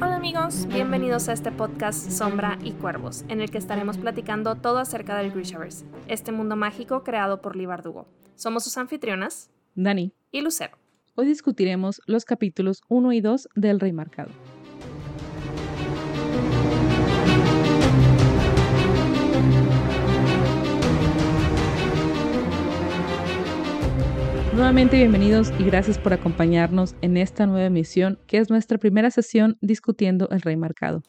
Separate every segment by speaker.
Speaker 1: Hola amigos, bienvenidos a este podcast Sombra y Cuervos, en el que estaremos platicando todo acerca del Grishaverse, este mundo mágico creado por Lee Bardugo. Somos sus anfitrionas,
Speaker 2: Dani
Speaker 1: y Lucero.
Speaker 2: Hoy discutiremos los capítulos 1 y 2 del Rey Marcado. Nuevamente bienvenidos y gracias por acompañarnos en esta nueva emisión, que es nuestra primera sesión discutiendo el Rey Marcado.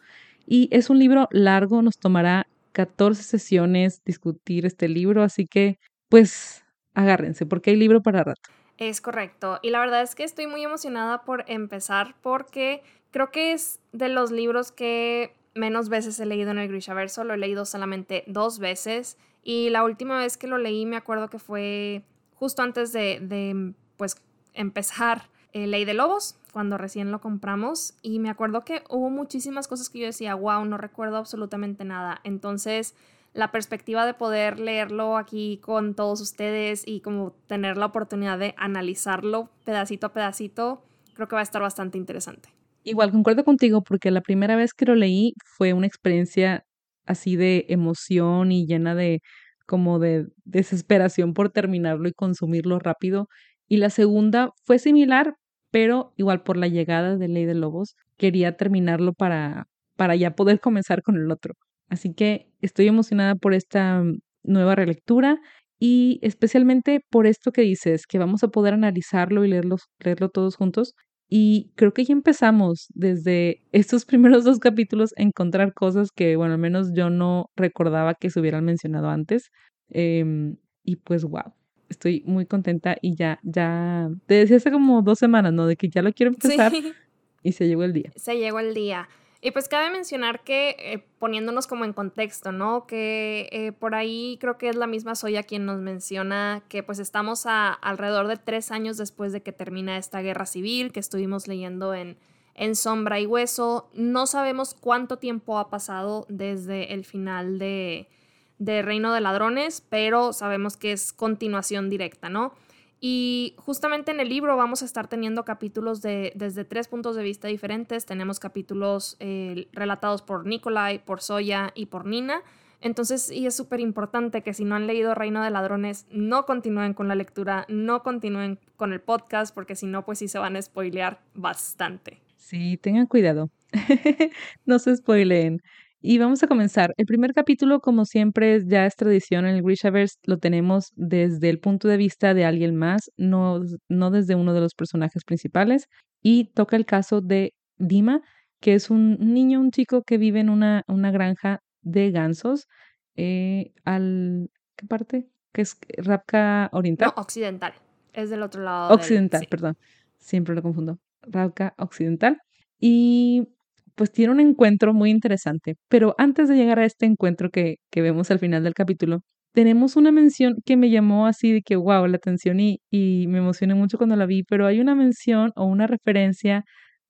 Speaker 2: Y es un libro largo, nos tomará 14 sesiones discutir este libro, así que pues agárrense, porque hay libro para rato.
Speaker 1: Es correcto. Y la verdad es que estoy muy emocionada por empezar porque creo que es de los libros que menos veces he leído en el Grishaverso. Lo he leído solamente dos veces. Y la última vez que lo leí me acuerdo que fue justo antes de, pues, empezar eh, Ley de Lobos, cuando recién lo compramos. Y me acuerdo que hubo muchísimas cosas que yo decía, wow, no recuerdo absolutamente nada. Entonces la perspectiva de poder leerlo aquí con todos ustedes y como tener la oportunidad de analizarlo pedacito a pedacito, creo que va a estar bastante interesante.
Speaker 2: Igual concuerdo contigo porque la primera vez que lo leí fue una experiencia así de emoción y llena de como de desesperación por terminarlo y consumirlo rápido. Y la segunda fue similar, pero igual por la llegada de Ley de Lobos, quería terminarlo para, para ya poder comenzar con el otro. Así que estoy emocionada por esta nueva relectura y especialmente por esto que dices, que vamos a poder analizarlo y leerlo, leerlo todos juntos. Y creo que ya empezamos desde estos primeros dos capítulos a encontrar cosas que, bueno, al menos yo no recordaba que se hubieran mencionado antes. Em, y pues, wow, estoy muy contenta y ya, ya, te decía hace como dos semanas, ¿no? De que ya lo quiero empezar y se llegó el día.
Speaker 1: Se llegó el día. Y pues cabe mencionar que, eh, poniéndonos como en contexto, ¿no? Que eh, por ahí creo que es la misma Soya quien nos menciona que pues estamos a alrededor de tres años después de que termina esta guerra civil que estuvimos leyendo en, en Sombra y Hueso. No sabemos cuánto tiempo ha pasado desde el final de, de Reino de Ladrones, pero sabemos que es continuación directa, ¿no? Y justamente en el libro vamos a estar teniendo capítulos de, desde tres puntos de vista diferentes. Tenemos capítulos eh, relatados por Nikolai, por Soya y por Nina. Entonces, y es súper importante que si no han leído Reino de Ladrones, no continúen con la lectura, no continúen con el podcast, porque si no, pues sí se van a spoilear bastante.
Speaker 2: Sí, tengan cuidado. no se spoileen. Y vamos a comenzar. El primer capítulo, como siempre, ya es tradición en el Grishaverse, lo tenemos desde el punto de vista de alguien más, no, no desde uno de los personajes principales. Y toca el caso de Dima, que es un niño, un chico que vive en una, una granja de gansos. Eh, al ¿Qué parte? Que es Rapka Oriental.
Speaker 1: No, occidental. Es del otro lado.
Speaker 2: Occidental, perdón. Siempre lo confundo. Rapka Occidental. Y pues tiene un encuentro muy interesante. Pero antes de llegar a este encuentro que, que vemos al final del capítulo, tenemos una mención que me llamó así de que, wow, la atención y, y me emocioné mucho cuando la vi, pero hay una mención o una referencia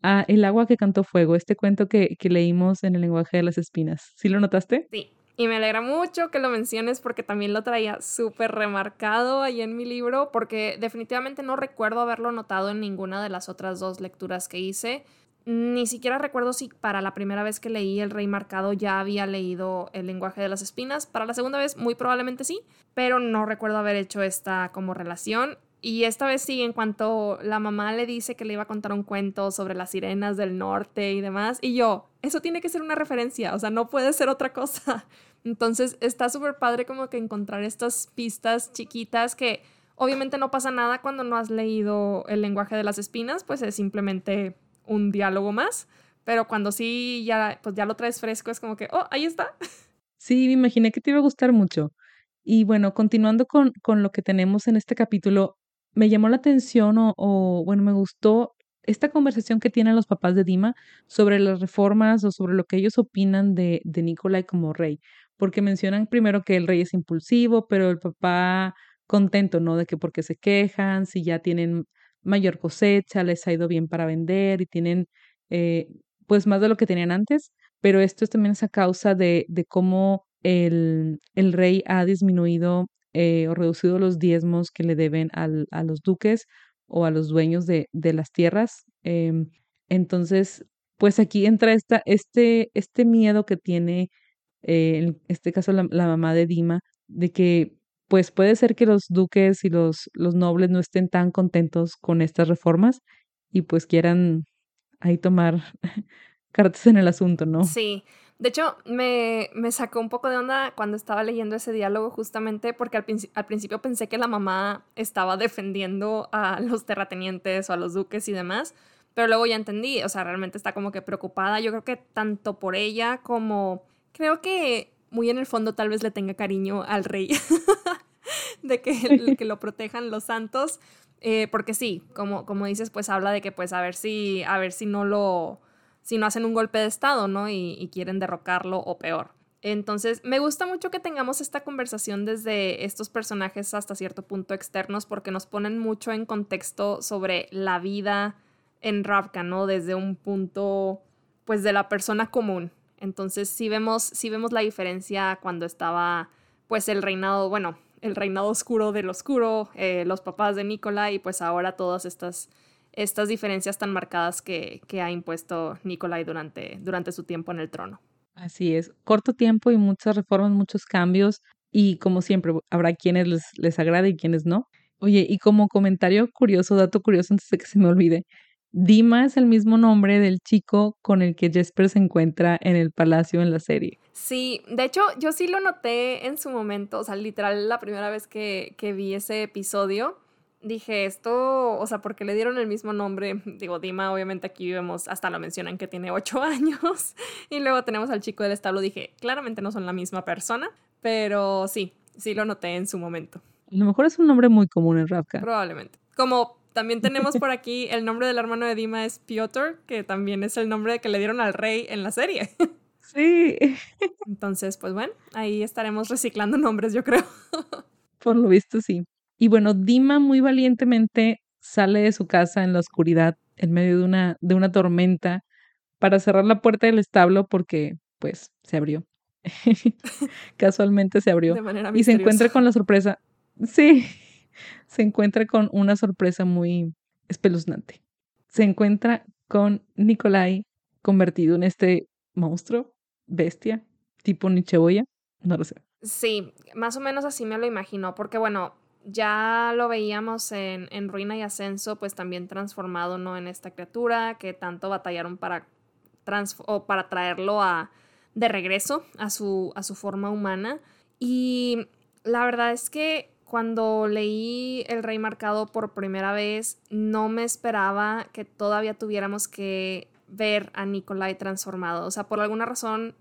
Speaker 2: a El agua que cantó fuego, este cuento que, que leímos en el lenguaje de las espinas. ¿Sí lo notaste?
Speaker 1: Sí. Y me alegra mucho que lo menciones porque también lo traía súper remarcado ahí en mi libro, porque definitivamente no recuerdo haberlo notado en ninguna de las otras dos lecturas que hice. Ni siquiera recuerdo si para la primera vez que leí El Rey Marcado ya había leído El lenguaje de las espinas. Para la segunda vez, muy probablemente sí, pero no recuerdo haber hecho esta como relación. Y esta vez sí, en cuanto la mamá le dice que le iba a contar un cuento sobre las sirenas del norte y demás, y yo, eso tiene que ser una referencia, o sea, no puede ser otra cosa. Entonces está súper padre como que encontrar estas pistas chiquitas que obviamente no pasa nada cuando no has leído el lenguaje de las espinas, pues es simplemente un diálogo más, pero cuando sí ya, pues ya lo traes fresco es como que, oh, ahí está.
Speaker 2: Sí, me imaginé que te iba a gustar mucho. Y bueno, continuando con, con lo que tenemos en este capítulo, me llamó la atención o, bueno, me gustó esta conversación que tienen los papás de Dima sobre las reformas o sobre lo que ellos opinan de, de Nicolai como rey, porque mencionan primero que el rey es impulsivo, pero el papá contento, ¿no? De que porque se quejan, si ya tienen mayor cosecha, les ha ido bien para vender y tienen eh, pues más de lo que tenían antes, pero esto también es a causa de, cómo el, el, rey ha disminuido eh, o reducido los diezmos que le deben al, a los duques o a los dueños de, de las tierras. Em, entonces, pues aquí entra esta, este, este miedo que tiene, eh, en este caso la, la, mamá de Dima, de que pues puede ser que los duques y los, los nobles no estén tan contentos con estas reformas y pues quieran ahí tomar cartas en el asunto, ¿no?
Speaker 1: Sí. De hecho, me, me, sacó un poco de onda cuando estaba leyendo ese diálogo justamente porque al, al, principio pensé que la mamá estaba defendiendo a los terratenientes o a los duques y demás, pero luego ya entendí, o sea, realmente está como que preocupada. Yo creo que tanto por ella como creo que muy en el fondo tal vez le tenga cariño al rey, de que, que, lo protejan los santos, eh, porque sí, como, como dices, pues habla de que pues a ver si, a ver si no lo si no hacen un golpe de Estado, ¿no? Y, quieren derrocarlo o peor. Entonces, me gusta mucho que tengamos esta conversación desde estos personajes hasta cierto punto externos porque nos ponen mucho en contexto sobre la vida en Ravka, ¿no? Desde un punto, pues, de la persona común. Entonces, sí vemos, vemos la diferencia cuando estaba, pues, el reinado, bueno, el reinado oscuro del oscuro, eh, los papás de Nicola y pues ahora todas estas estas diferencias tan marcadas que, que ha impuesto Nicolai durante, durante su tiempo en el trono.
Speaker 2: Así es, corto tiempo y muchas reformas, muchos cambios y como siempre habrá quienes les, les agrade y quienes no. Oye, y como comentario curioso, dato curioso antes de que se me olvide, Dima es el mismo nombre del chico con el que Jesper se encuentra en el palacio en la serie.
Speaker 1: Sí, de hecho yo sí lo noté en su momento, o sea, literal la primera vez que, que vi ese episodio, dije esto, o sea, porque le dieron el mismo nombre, digo, Dima, obviamente aquí vemos, hasta lo mencionan que tiene ocho años, y luego tenemos al chico del establo, dije, claramente no son la misma persona, pero sí, sí lo noté en su momento.
Speaker 2: A lo mejor es un nombre muy común en Ravka.
Speaker 1: Probablemente. Como también tenemos por aquí el nombre del hermano de Dima es Piotr, que también es el nombre que le dieron al rey en la serie.
Speaker 2: Sí.
Speaker 1: Entonces, pues bueno, ahí estaremos reciclando nombres, yo creo.
Speaker 2: Por lo visto, sí. Y bueno, Dima muy valientemente sale de su casa en la oscuridad, en medio de una, de una tormenta, para cerrar la puerta del establo porque, pues, se abrió. Casualmente se abrió. y se encuentra con la sorpresa. Sí, se encuentra con una sorpresa muy espeluznante. Se encuentra con Nikolai convertido en este monstruo, bestia, tipo Nicheboya. No lo sé.
Speaker 1: Sí, más o menos así me lo imagino, porque bueno, ya lo veíamos en, en, Ruina y Ascenso, pues también transformado ¿no? en esta criatura que tanto batallaron para, o para traerlo a, de regreso a su, a su forma humana. Y la verdad es que cuando leí El Rey Marcado por primera vez, no me esperaba que todavía tuviéramos que ver a Nikolai transformado. O sea, por alguna razón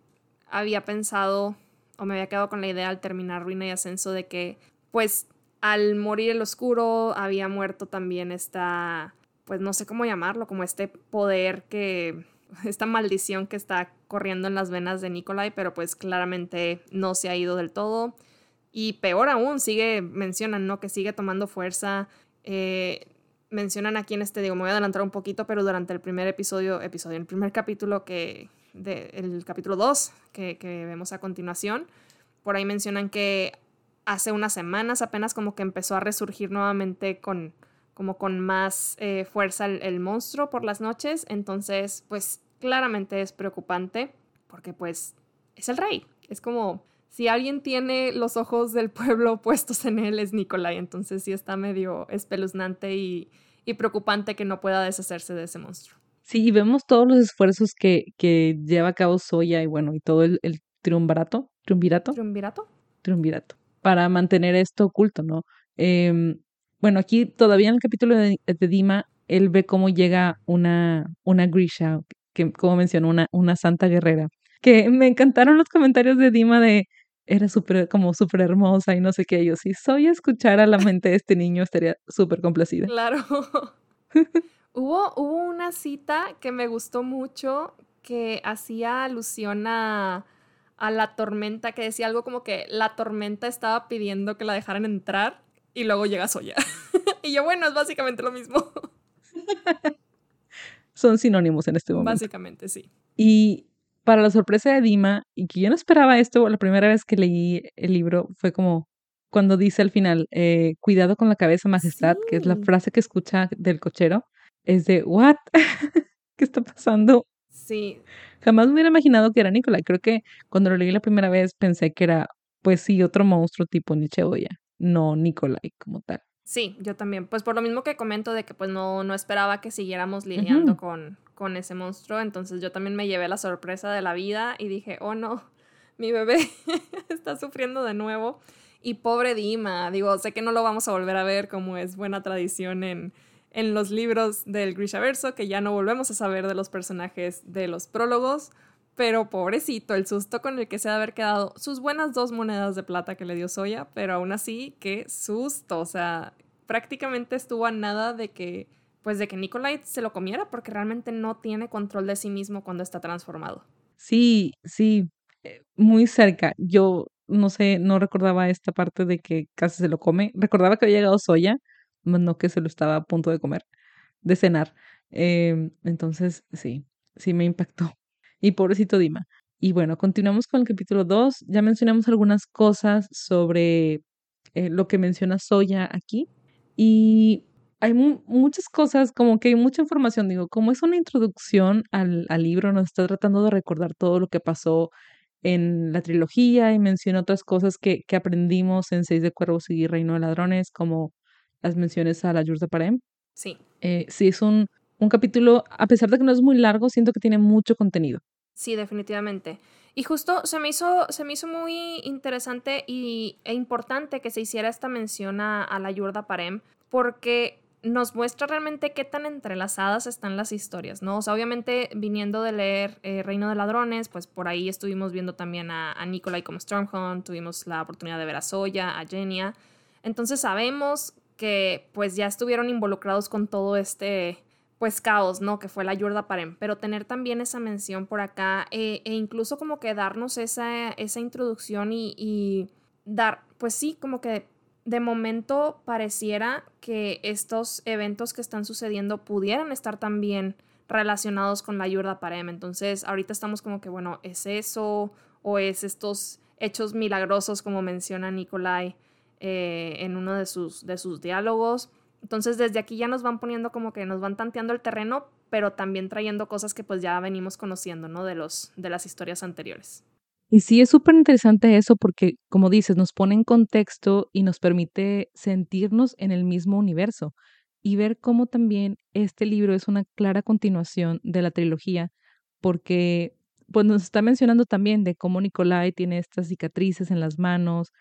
Speaker 1: había pensado o me había quedado con la idea al terminar Ruina y Ascenso de que pues al morir el oscuro había muerto también esta, pues no sé cómo llamarlo, como este poder que, esta maldición que está corriendo en las venas de Nikolai, pero pues claramente no se ha ido del todo. Y peor aún, sigue, mencionan, ¿no? Que sigue tomando fuerza. Eh, mencionan aquí en este, digo, me voy a adelantar un poquito, pero durante el primer episodio, episodio, el primer capítulo que, el capítulo 2 que, que vemos a continuación, por ahí mencionan que hace unas semanas apenas como que empezó a resurgir nuevamente con como con más eh, fuerza el, monstruo por las noches. Entonces, pues claramente es preocupante porque pues es el rey. Es como si alguien tiene los ojos del pueblo puestos en él es Nicolai. Entonces sí está medio espeluznante y, y preocupante que no pueda deshacerse de ese monstruo.
Speaker 2: Sí, y vemos todos los esfuerzos que, que lleva a cabo Soya y bueno, y todo el, el triunvirato. ¿Triunvirato?
Speaker 1: ¿Triunvirato?
Speaker 2: Triunvirato para mantener esto oculto, ¿no? Eh, bueno, aquí todavía en el capítulo de, de, Dima, él ve cómo llega una, una Grisha, que como mencionó, una, una santa guerrera, que me encantaron los comentarios de Dima de era súper, como súper hermosa y no sé qué. Yo, si soy escuchar a la mente de este niño, estaría súper complacida.
Speaker 1: Claro. hubo, hubo una cita que me gustó mucho que hacía alusión a a la tormenta, que decía algo como que la tormenta estaba pidiendo que la dejaran entrar y luego llega Soya. y yo, bueno, es básicamente lo mismo.
Speaker 2: Son sinónimos en este momento.
Speaker 1: Básicamente, sí.
Speaker 2: Y para la sorpresa de Dima, y que yo no esperaba esto, la primera vez que leí el libro fue como, cuando dice al final, eh, cuidado con la cabeza, majestad, que es la frase que escucha del cochero, es de, ¿what? ¿Qué está pasando?
Speaker 1: Sí.
Speaker 2: Jamás me hubiera imaginado que era Nicolai. Creo que cuando lo leí la primera vez pensé que era, pues sí, otro monstruo tipo Nietzsche no Nicolai como tal.
Speaker 1: Sí, yo también. Pues por lo mismo que comento de que pues no, no esperaba que siguiéramos lidiando con, con ese monstruo, entonces yo también me llevé la sorpresa de la vida y dije, oh no, mi bebé está sufriendo de nuevo. Y pobre Dima, digo, sé que no lo vamos a volver a ver como es buena tradición en, en los libros del Grishaverso, que ya no volvemos a saber de los personajes de los prólogos, pero pobrecito, el susto con el que se ha de haber quedado sus buenas dos monedas de plata que le dio Soya, pero aún así, qué susto, o sea, prácticamente estuvo a nada de que, pues de que Nikolai se lo comiera, porque realmente no tiene control de sí mismo cuando está transformado.
Speaker 2: Sí, sí, eh, muy cerca. Yo no sé, no recordaba esta parte de que casi se lo come. Recordaba que había llegado Soya, no que se lo estaba a punto de comer, de cenar. Em, entonces, sí, sí me impactó. Y pobrecito Dima. Y bueno, continuamos con el capítulo 2. Ya mencionamos algunas cosas sobre eh, lo que menciona Soya aquí. Y hay muchas cosas, como que hay mucha información, digo, como es una introducción al, al libro, nos está tratando de recordar todo lo que pasó en la trilogía y menciona otras cosas que, que aprendimos en Seis de Cuervos y Reino de Ladrones, como las menciones a la Yurda Parem.
Speaker 1: Sí.
Speaker 2: Eh, sí, es un, un capítulo, a pesar de que no es muy largo, siento que tiene mucho contenido.
Speaker 1: Sí, definitivamente. Y justo se me hizo, se me hizo muy interesante y, e importante que se hiciera esta mención a, la Yurda Parem, porque nos muestra realmente qué tan entrelazadas están las historias, ¿no? O sea, obviamente viniendo de leer eh, Reino de Ladrones, pues por ahí estuvimos viendo también a, a Nikolai como Stormhunt, tuvimos la oportunidad de ver a Soya, a Genia. Entonces sabemos que pues ya estuvieron involucrados con todo este pues caos, ¿no? Que fue la Yurda Parem, pero tener también esa mención por acá eh, e incluso como que darnos esa, esa introducción y, y dar, pues sí, como que de momento pareciera que estos eventos que están sucediendo pudieran estar también relacionados con la Yurda Parem. Entonces, ahorita estamos como que, bueno, ¿es eso o es estos hechos milagrosos como menciona Nikolai eh, en uno de sus, de sus diálogos? Entonces, desde aquí ya nos van poniendo como que nos van tanteando el terreno, pero también trayendo cosas que pues ya venimos conociendo, ¿no? De, los, de las historias anteriores.
Speaker 2: Y sí, es súper interesante eso porque, como dices, nos pone en contexto y nos permite sentirnos en el mismo universo y ver cómo también este libro es una clara continuación de la trilogía, porque pues nos está mencionando también de cómo Nicolai tiene estas cicatrices en las manos,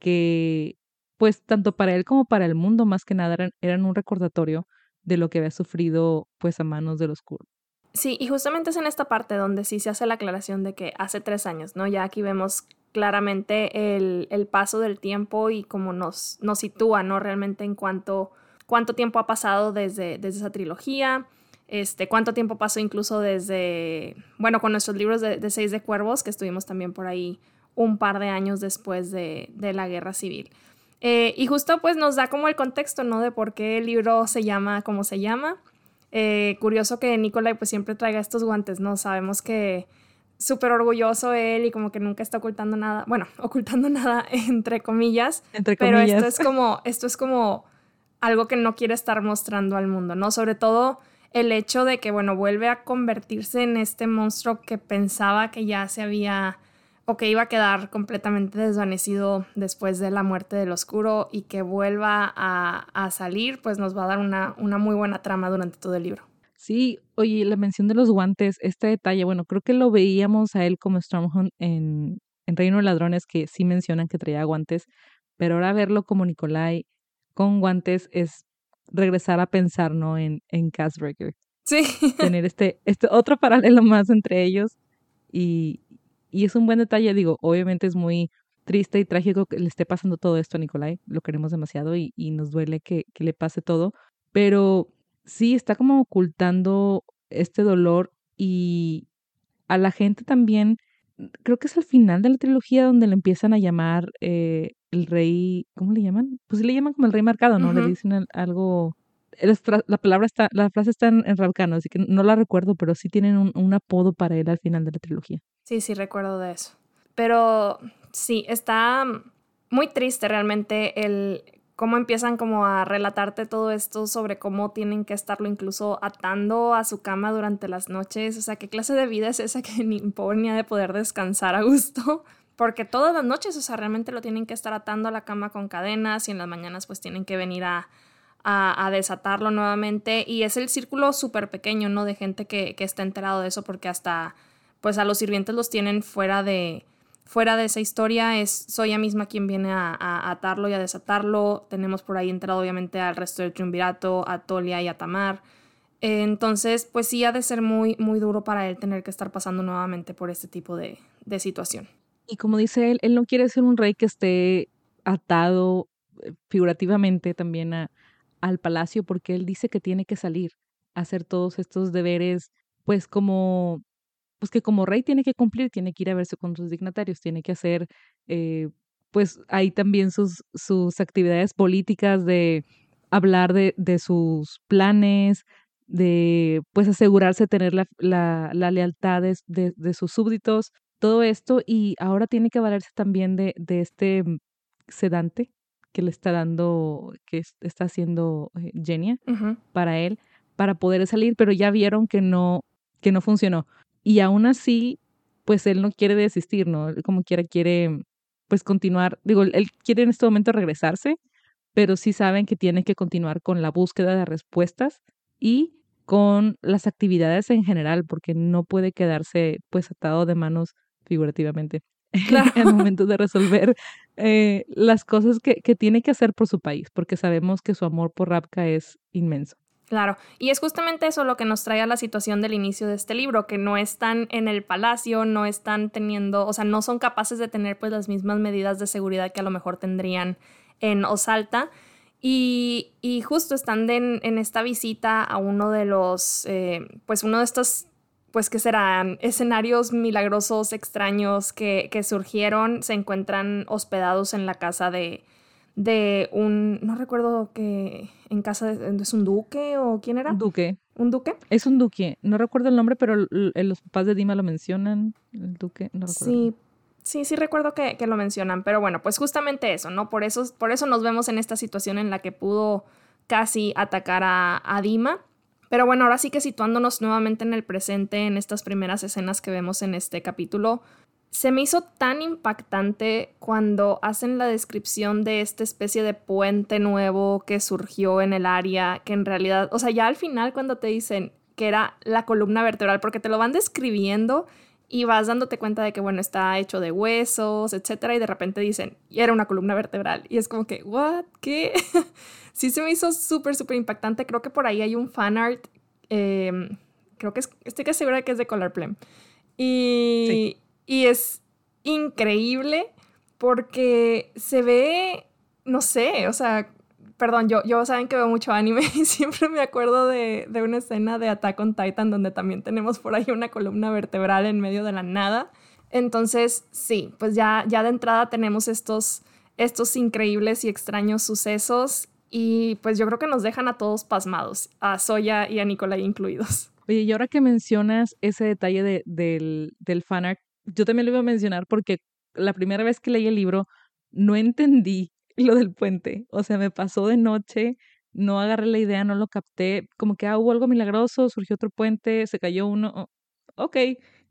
Speaker 2: que pues tanto para él como para el mundo más que nada eran, un recordatorio de lo que había sufrido pues a manos de los kurdos.
Speaker 1: Sí, y justamente es en esta parte donde sí se hace la aclaración de que hace tres años, ¿no? Ya aquí vemos claramente el, el paso del tiempo y cómo nos, nos sitúa, ¿no? Realmente en cuanto, cuánto tiempo ha pasado desde, desde esa trilogía, este, cuánto tiempo pasó incluso desde, bueno, con nuestros libros de, Seis de Cuervos, que estuvimos también por ahí un par de años después de, de la guerra civil. Eh, y justo pues nos da como el contexto, ¿no? De por qué el libro se llama como se llama. Eh, curioso que Nicolai pues siempre traiga estos guantes, ¿no? Sabemos que súper orgulloso él y como que nunca está ocultando nada, bueno, ocultando nada entre comillas,
Speaker 2: entre
Speaker 1: comillas. pero esto es como, esto es como algo que no quiere estar mostrando al mundo, ¿no? Sobre todo el hecho de que, bueno, vuelve a convertirse en este monstruo que pensaba que ya se había o que iba a quedar completamente desvanecido después de la muerte del oscuro y que vuelva a, salir, pues nos va a dar una, una, muy buena trama durante todo el libro.
Speaker 2: Sí, oye, la mención de los guantes, este detalle, bueno, creo que lo veíamos a él como Stormhunt en, en Reino de Ladrones, que sí mencionan que traía guantes, pero ahora verlo como Nikolai con guantes es regresar a pensar, ¿no? En, en Casbreaker.
Speaker 1: Sí.
Speaker 2: Tener este, este otro paralelo más entre ellos y, y es un buen detalle, digo, obviamente es muy triste y trágico que le esté pasando todo esto a Nicolai, lo queremos demasiado y, y nos duele que, que le pase todo, pero sí está como ocultando este dolor y a la gente también, creo que es al final de la trilogía donde le empiezan a llamar eh, el rey, ¿cómo le llaman? Pues sí le llaman como el rey marcado, ¿no? Le dicen algo la palabra está, la frase está en, en así que no la recuerdo, pero sí tienen un, un, apodo para él al final de la trilogía.
Speaker 1: Sí, sí, recuerdo de eso. Pero sí, está, muy triste realmente el cómo empiezan como a relatarte todo esto sobre cómo tienen que estarlo incluso atando a su cama durante las noches. O sea, ¿qué clase de vida es esa que ni pobre de poder descansar a gusto? Porque todas las noches, o sea, realmente lo tienen que estar atando a la cama con cadenas y en las mañanas pues tienen que venir a, a, desatarlo nuevamente. Y es el círculo súper pequeño, ¿no? De gente que, que está enterado de eso porque hasta pues a los sirvientes los tienen fuera de, fuera de esa historia. Es Soya misma quien viene a, atarlo y a desatarlo. Tenemos por ahí entrado obviamente al resto del triunvirato, a Tolia y a Tamar. entonces, pues sí ha de ser muy, muy duro para él tener que estar pasando nuevamente por este tipo de, de situación.
Speaker 2: Y como dice él, él no quiere ser un rey que esté atado eh, figurativamente también a, al palacio porque él dice que tiene que salir a hacer todos estos deberes, pues como pues que como rey tiene que cumplir, tiene que ir a verse con sus dignatarios, tiene que hacer, eh, pues ahí también sus, sus actividades políticas de hablar de, de sus planes, de pues asegurarse de tener la, la, la lealtad de, de, sus súbditos, todo esto, y ahora tiene que valerse también de, de este sedante que le está dando, que está haciendo eh, Genia para él, para poder salir, pero ya vieron que no, que no funcionó. Y aún así, pues él no quiere desistir, ¿no? como quiera quiere, pues continuar, digo, él quiere en este momento regresarse, pero sí saben que tiene que continuar con la búsqueda de respuestas y con las actividades en general, porque no puede quedarse pues atado de manos figurativamente en el momento de resolver eh, las cosas que, que, tiene que hacer por su país, porque sabemos que su amor por Rapka es inmenso.
Speaker 1: Claro, y es justamente eso lo que nos trae a la situación del inicio de este libro, que no están en el palacio, no están teniendo, o sea, no son capaces de tener pues las mismas medidas de seguridad que a lo mejor tendrían en Osalta. Y, y justo están en, esta visita a uno de los, eh, pues uno de estos, pues que serán escenarios milagrosos, extraños que, que surgieron, se encuentran hospedados en la casa de, de un, no recuerdo que en casa de, es un duque o quién era.
Speaker 2: Un duque.
Speaker 1: ¿Un duque?
Speaker 2: Es un duque. No recuerdo el nombre, pero los papás de Dima lo mencionan. El duque, no recuerdo.
Speaker 1: Sí, sí, sí recuerdo que, que, lo mencionan. Pero bueno, pues justamente eso, ¿no? Por eso, por eso nos vemos en esta situación en la que pudo casi atacar a, a Dima. Pero bueno, ahora sí que situándonos nuevamente en el presente, en estas primeras escenas que vemos en este capítulo, se me hizo tan impactante cuando hacen la descripción de esta especie de puente nuevo que surgió en el área, que en realidad, o sea, ya al final cuando te dicen que era la columna vertebral, porque te lo van describiendo y vas dándote cuenta de que, bueno, está hecho de huesos, etcétera, y de repente dicen, y era una columna vertebral, y es como que, ¿what? ¿Qué? sí se me hizo súper, súper impactante. Creo que por ahí hay un fan art, em, creo que es, estoy que segura que es de Color Plem. Y. Y es increíble porque se ve, no sé, o sea, perdón, yo, yo saben que veo mucho anime y siempre me acuerdo de, de, una escena de Attack on Titan donde también tenemos por ahí una columna vertebral en medio de la nada. Entonces, sí, pues ya, ya de entrada tenemos estos, estos increíbles y extraños sucesos y pues yo creo que nos dejan a todos pasmados, a Soya y a Nicolai incluidos.
Speaker 2: Oye, y ahora que mencionas ese detalle de, del, del fanart, yo también lo iba a mencionar porque la primera vez que leí el libro no entendí lo del puente. O sea, me pasó de noche, no agarré la idea, no lo capté. Como que ah, hubo algo milagroso, surgió otro puente, se cayó uno. Ok.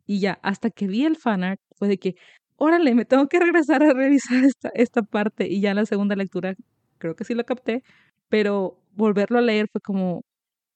Speaker 2: Y ya, hasta que vi el fanart, fue de que, órale, me tengo que regresar a revisar esta, esta parte. Y ya la segunda lectura creo que sí lo capté, pero volverlo a leer fue como,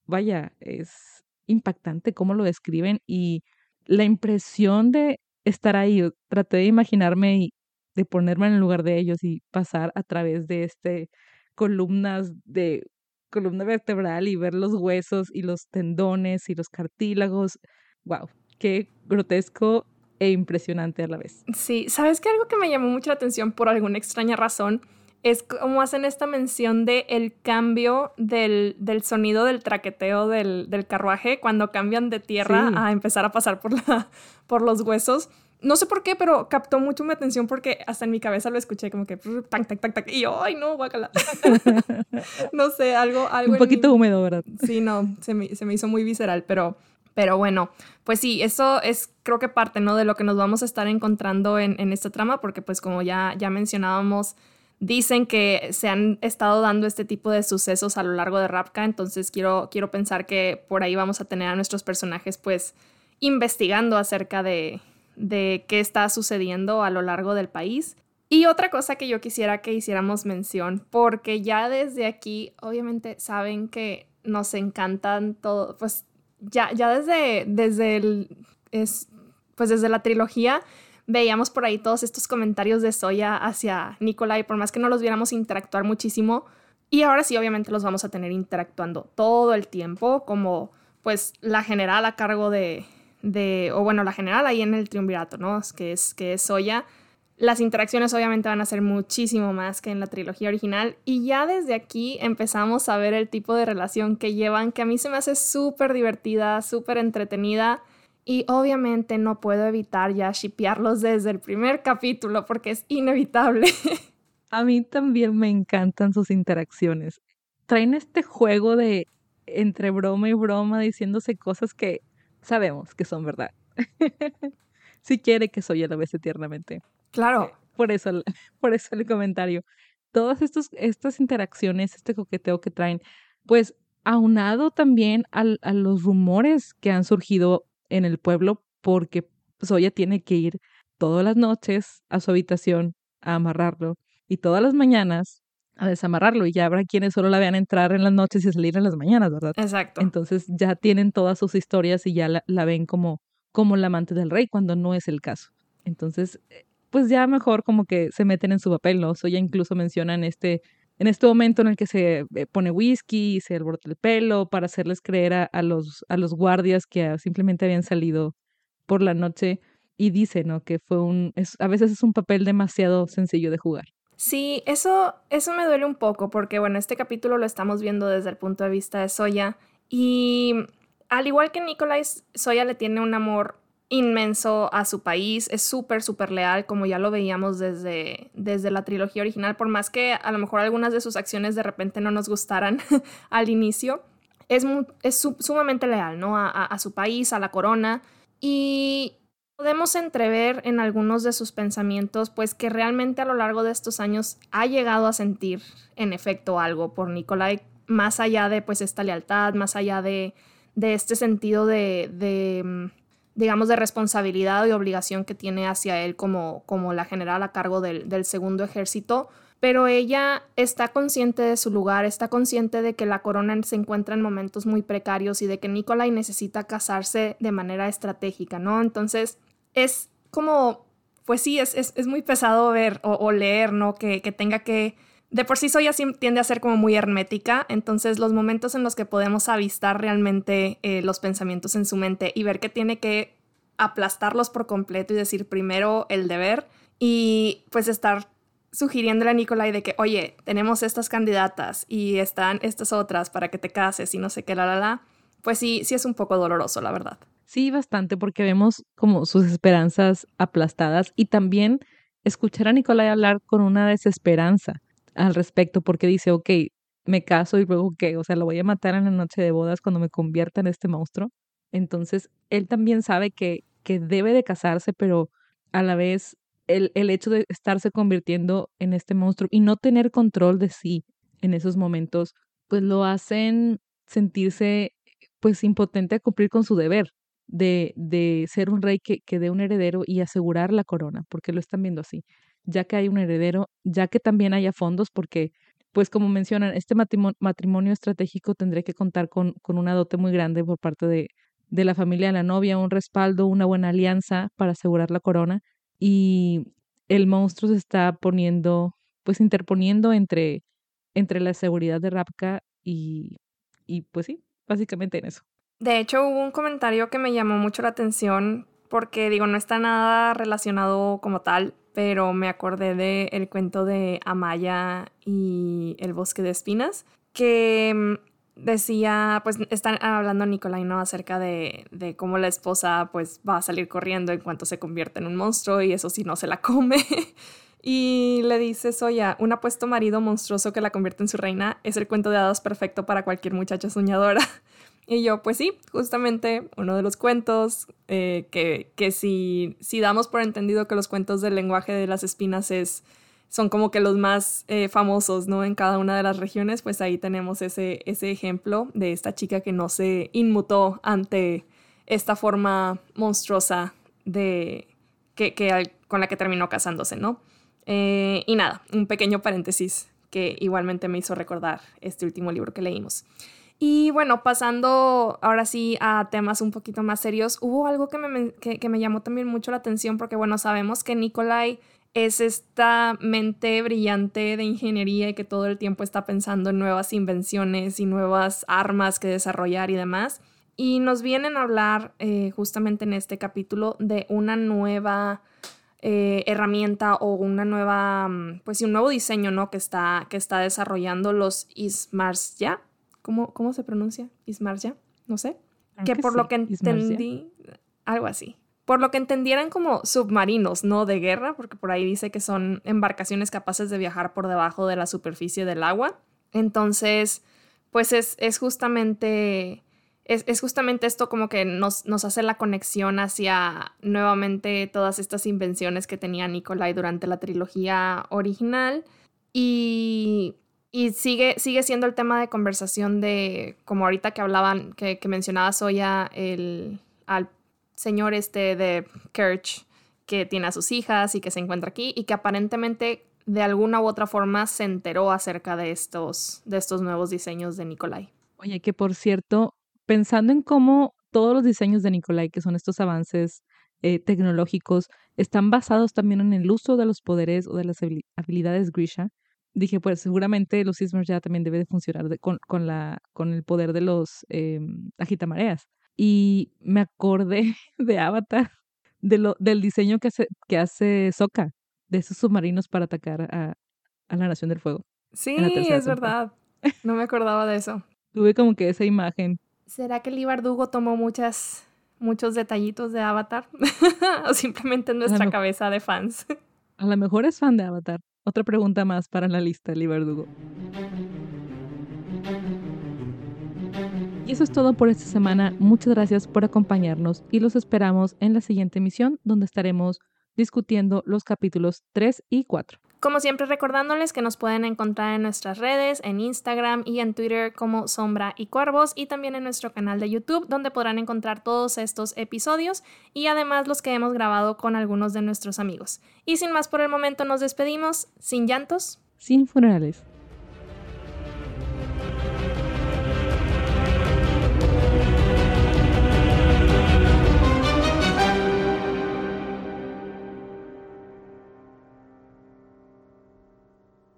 Speaker 2: vaya, es impactante cómo lo describen y la impresión de estar ahí. Traté de imaginarme y de ponerme en el lugar de ellos y pasar a través de este columnas de columna vertebral y ver los huesos y los tendones y los cartílagos. Wow, qué grotesco e impresionante a la vez.
Speaker 1: Sí, sabes que algo que me llamó mucho la atención por alguna extraña razón es como hacen esta mención de el cambio del, del sonido del traqueteo del, del, carruaje cuando cambian de tierra a empezar a pasar por, la, por los huesos. No sé por qué, pero captó mucho mi atención porque hasta en mi cabeza lo escuché como que tac, tac, tac, tac. Y yo, ay, no, guacala. no sé, algo, algo.
Speaker 2: Un poquito húmedo, ¿verdad?
Speaker 1: Sí, no, se me, se me hizo muy visceral, pero, pero bueno, pues sí, eso es creo que parte, ¿no? De lo que nos vamos a estar encontrando en, en esta trama, porque pues como ya, ya mencionábamos, dicen que se han estado dando este tipo de sucesos a lo largo de Rapka, entonces quiero, quiero pensar que por ahí vamos a tener a nuestros personajes pues investigando acerca de, de qué está sucediendo a lo largo del país. Y otra cosa que yo quisiera que hiciéramos mención, porque ya desde aquí, obviamente saben que nos encantan todo, pues ya, ya desde, desde el, es, pues desde la trilogía veíamos por ahí todos estos comentarios de Soya hacia Nikolai, por más que no los viéramos interactuar muchísimo. Y ahora sí, obviamente los vamos a tener interactuando todo el tiempo, como pues la general a cargo de, de o bueno, la general ahí en el triunvirato, ¿no? Que es, que es Soya las interacciones obviamente van a ser muchísimo más que en la trilogía original y ya desde aquí empezamos a ver el tipo de relación que llevan que a mí se me hace súper divertida, súper entretenida y obviamente no puedo evitar ya shipearlos desde el primer capítulo porque es inevitable.
Speaker 2: A mí también me encantan sus interacciones. Traen este juego de entre broma y broma diciéndose cosas que sabemos que son verdad. si quiere que soy a la vez eternamente.
Speaker 1: Claro.
Speaker 2: Por eso, por eso el comentario. Todas estos, estas interacciones, este coqueteo que traen, pues aunado también al, a los rumores que han surgido en el pueblo, porque Soya tiene que ir todas las noches a su habitación a amarrarlo y todas las mañanas a desamarrarlo y ya habrá quienes solo la vean entrar en las noches y salir en las mañanas, ¿verdad?
Speaker 1: Exacto.
Speaker 2: Entonces ya tienen todas sus historias y ya la, la ven como, como la amante del rey cuando no es el caso. Entonces, eh, pues ya mejor como que se meten en su papel, ¿no? So ya incluso mencionan este, en este momento en el que se eh, pone whisky y se alborota el pelo para hacerles creer a, los, a los guardias que simplemente habían salido por la noche y dice, ¿no? Que fue un, a veces es un papel demasiado sencillo de jugar.
Speaker 1: Sí, eso, eso me duele un poco porque, bueno, este capítulo lo estamos viendo desde el punto de vista de Soya y al igual que Nicolai, Soya le tiene un amor inmenso a su país, es súper, súper leal, como ya lo veíamos desde, desde la trilogía original, por más que a lo mejor algunas de sus acciones de repente no nos gustaran al inicio, es, es sumamente leal, ¿no? A, a, su país, a la corona, y podemos entrever en algunos de sus pensamientos, pues que realmente a lo largo de estos años ha llegado a sentir en efecto algo por Nikolai, más allá de pues esta lealtad, más allá de, de este sentido de, de mm, digamos, de responsabilidad y obligación que tiene hacia él como, como la general a cargo del, del segundo ejército, pero ella está consciente de su lugar, está consciente de que la corona se encuentra en momentos muy precarios y de que Nikolai necesita casarse de manera estratégica, ¿no? Entonces, es como, pues sí, es, es, muy pesado ver o, leer, ¿no? Que, que tenga que de por sí Soya tiende a ser como muy hermética, entonces los momentos en los que podemos avistar realmente eh, los pensamientos en su mente y ver que tiene que aplastarlos por completo y decir primero el deber y pues estar sugiriéndole a Nicolai de que, oye, tenemos estas candidatas y están estas otras para que te cases y no sé qué, la, la, la, pues sí, sí es un poco doloroso, la verdad.
Speaker 2: Sí, bastante, porque vemos como sus esperanzas aplastadas y también escuchar a Nicolai hablar con una desesperanza al respecto porque dice, ok, me caso y luego qué, o sea, lo voy a matar en la noche de bodas cuando me convierta en este monstruo. Entonces, él también sabe que, que debe de casarse, pero a la vez el, el hecho de estarse convirtiendo en este monstruo y no tener control de sí en esos momentos, pues lo hacen sentirse pues impotente a cumplir con su deber de, de ser un rey que, que dé un heredero y asegurar la corona, porque lo están viendo así ya que hay un heredero, ya que también haya fondos, porque, pues como mencionan, este matrimonio, estratégico tendría que contar con, con una dote muy grande por parte de, de la familia de la novia, un respaldo, una buena alianza para asegurar la corona. Y el monstruo se está poniendo, pues interponiendo entre, entre la seguridad de Rapka y, y pues sí, básicamente en eso.
Speaker 1: De hecho, hubo un comentario que me llamó mucho la atención porque digo, no está nada relacionado como tal, pero me acordé del el cuento de Amaya y el bosque de espinas, que mm, decía, pues están hablando Nicolai, ¿no? Acerca de, de, cómo la esposa pues va a salir corriendo en cuanto se convierte en un monstruo y eso sí no se la come. y le dice Soya, un apuesto marido monstruoso que la convierte en su reina es el cuento de hadas perfecto para cualquier muchacha soñadora. Y yo, pues sí, justamente uno de los cuentos eh, que, que si, si damos por entendido que los cuentos del lenguaje de las espinas es son como que los más eh, famosos, ¿no? En cada una de las regiones, pues ahí tenemos ese, ese ejemplo de esta chica que no se inmutó ante esta forma monstruosa de que, que con la que terminó casándose, ¿no? Eh, y nada, un pequeño paréntesis que igualmente me hizo recordar este último libro que leímos. Y bueno, pasando ahora sí a temas un poquito más serios, hubo algo que me, que, me llamó también mucho la atención porque bueno, sabemos que Nikolai es esta mente brillante de ingeniería y que todo el tiempo está pensando en nuevas invenciones y nuevas armas que desarrollar y demás. Y nos vienen a hablar eh, justamente en este capítulo de una nueva eh, herramienta o una nueva, mm, pues un nuevo diseño, ¿no? Que está, que está desarrollando los Ismarsya. ¿Cómo, ¿Cómo se pronuncia? Ismarsya, no sé. que por lo que entendí, algo así por lo que entendieran como submarinos, no de guerra, porque por ahí dice que son embarcaciones capaces de viajar por debajo de la superficie del agua. Entonces, pues es, justamente... Es, justamente esto como que nos, nos, hace la conexión hacia nuevamente todas estas invenciones que tenía Nikolai durante la trilogía original. Y, y sigue, sigue siendo el tema de conversación de, como ahorita que hablaban, que, que mencionaba Soya, el, al señor este de Kirch que tiene a sus hijas y que se encuentra aquí y que aparentemente de alguna u otra forma se enteró acerca de estos, de estos nuevos diseños de Nikolai.
Speaker 2: Oye, que por cierto, pensando en cómo todos los diseños de Nikolai, que son estos avances eh, tecnológicos, están basados también en el uso de los poderes o de las habilidades Grisha, dije, pues seguramente los sismos ya también debe de funcionar con, con, la, con el poder de los eh, agitamareas y me acordé de Avatar, de lo, del diseño que hace, que hace Sokka, de esos submarinos para atacar a, a la Nación del Fuego.
Speaker 1: Sí, es verdad. No me acordaba de eso.
Speaker 2: Tuve como que esa imagen.
Speaker 1: ¿Será que Lee Bardugo tomó muchas, muchos detallitos de Avatar? ¿O simplemente en nuestra cabeza de fans?
Speaker 2: A lo mejor es fan de Avatar. Otra pregunta más para la lista, Lee Bardugo. Y eso es todo por esta semana. Muchas gracias por acompañarnos y los esperamos en la siguiente emisión donde estaremos discutiendo los capítulos 3 y 4.
Speaker 1: Como siempre recordándoles que nos pueden encontrar en nuestras redes, en Instagram y en Twitter como Sombra y Cuervos y también en nuestro canal de YouTube donde podrán encontrar todos estos episodios y además los que hemos grabado con algunos de nuestros amigos. Y sin más por el momento nos despedimos, sin llantos,
Speaker 2: sin funerales.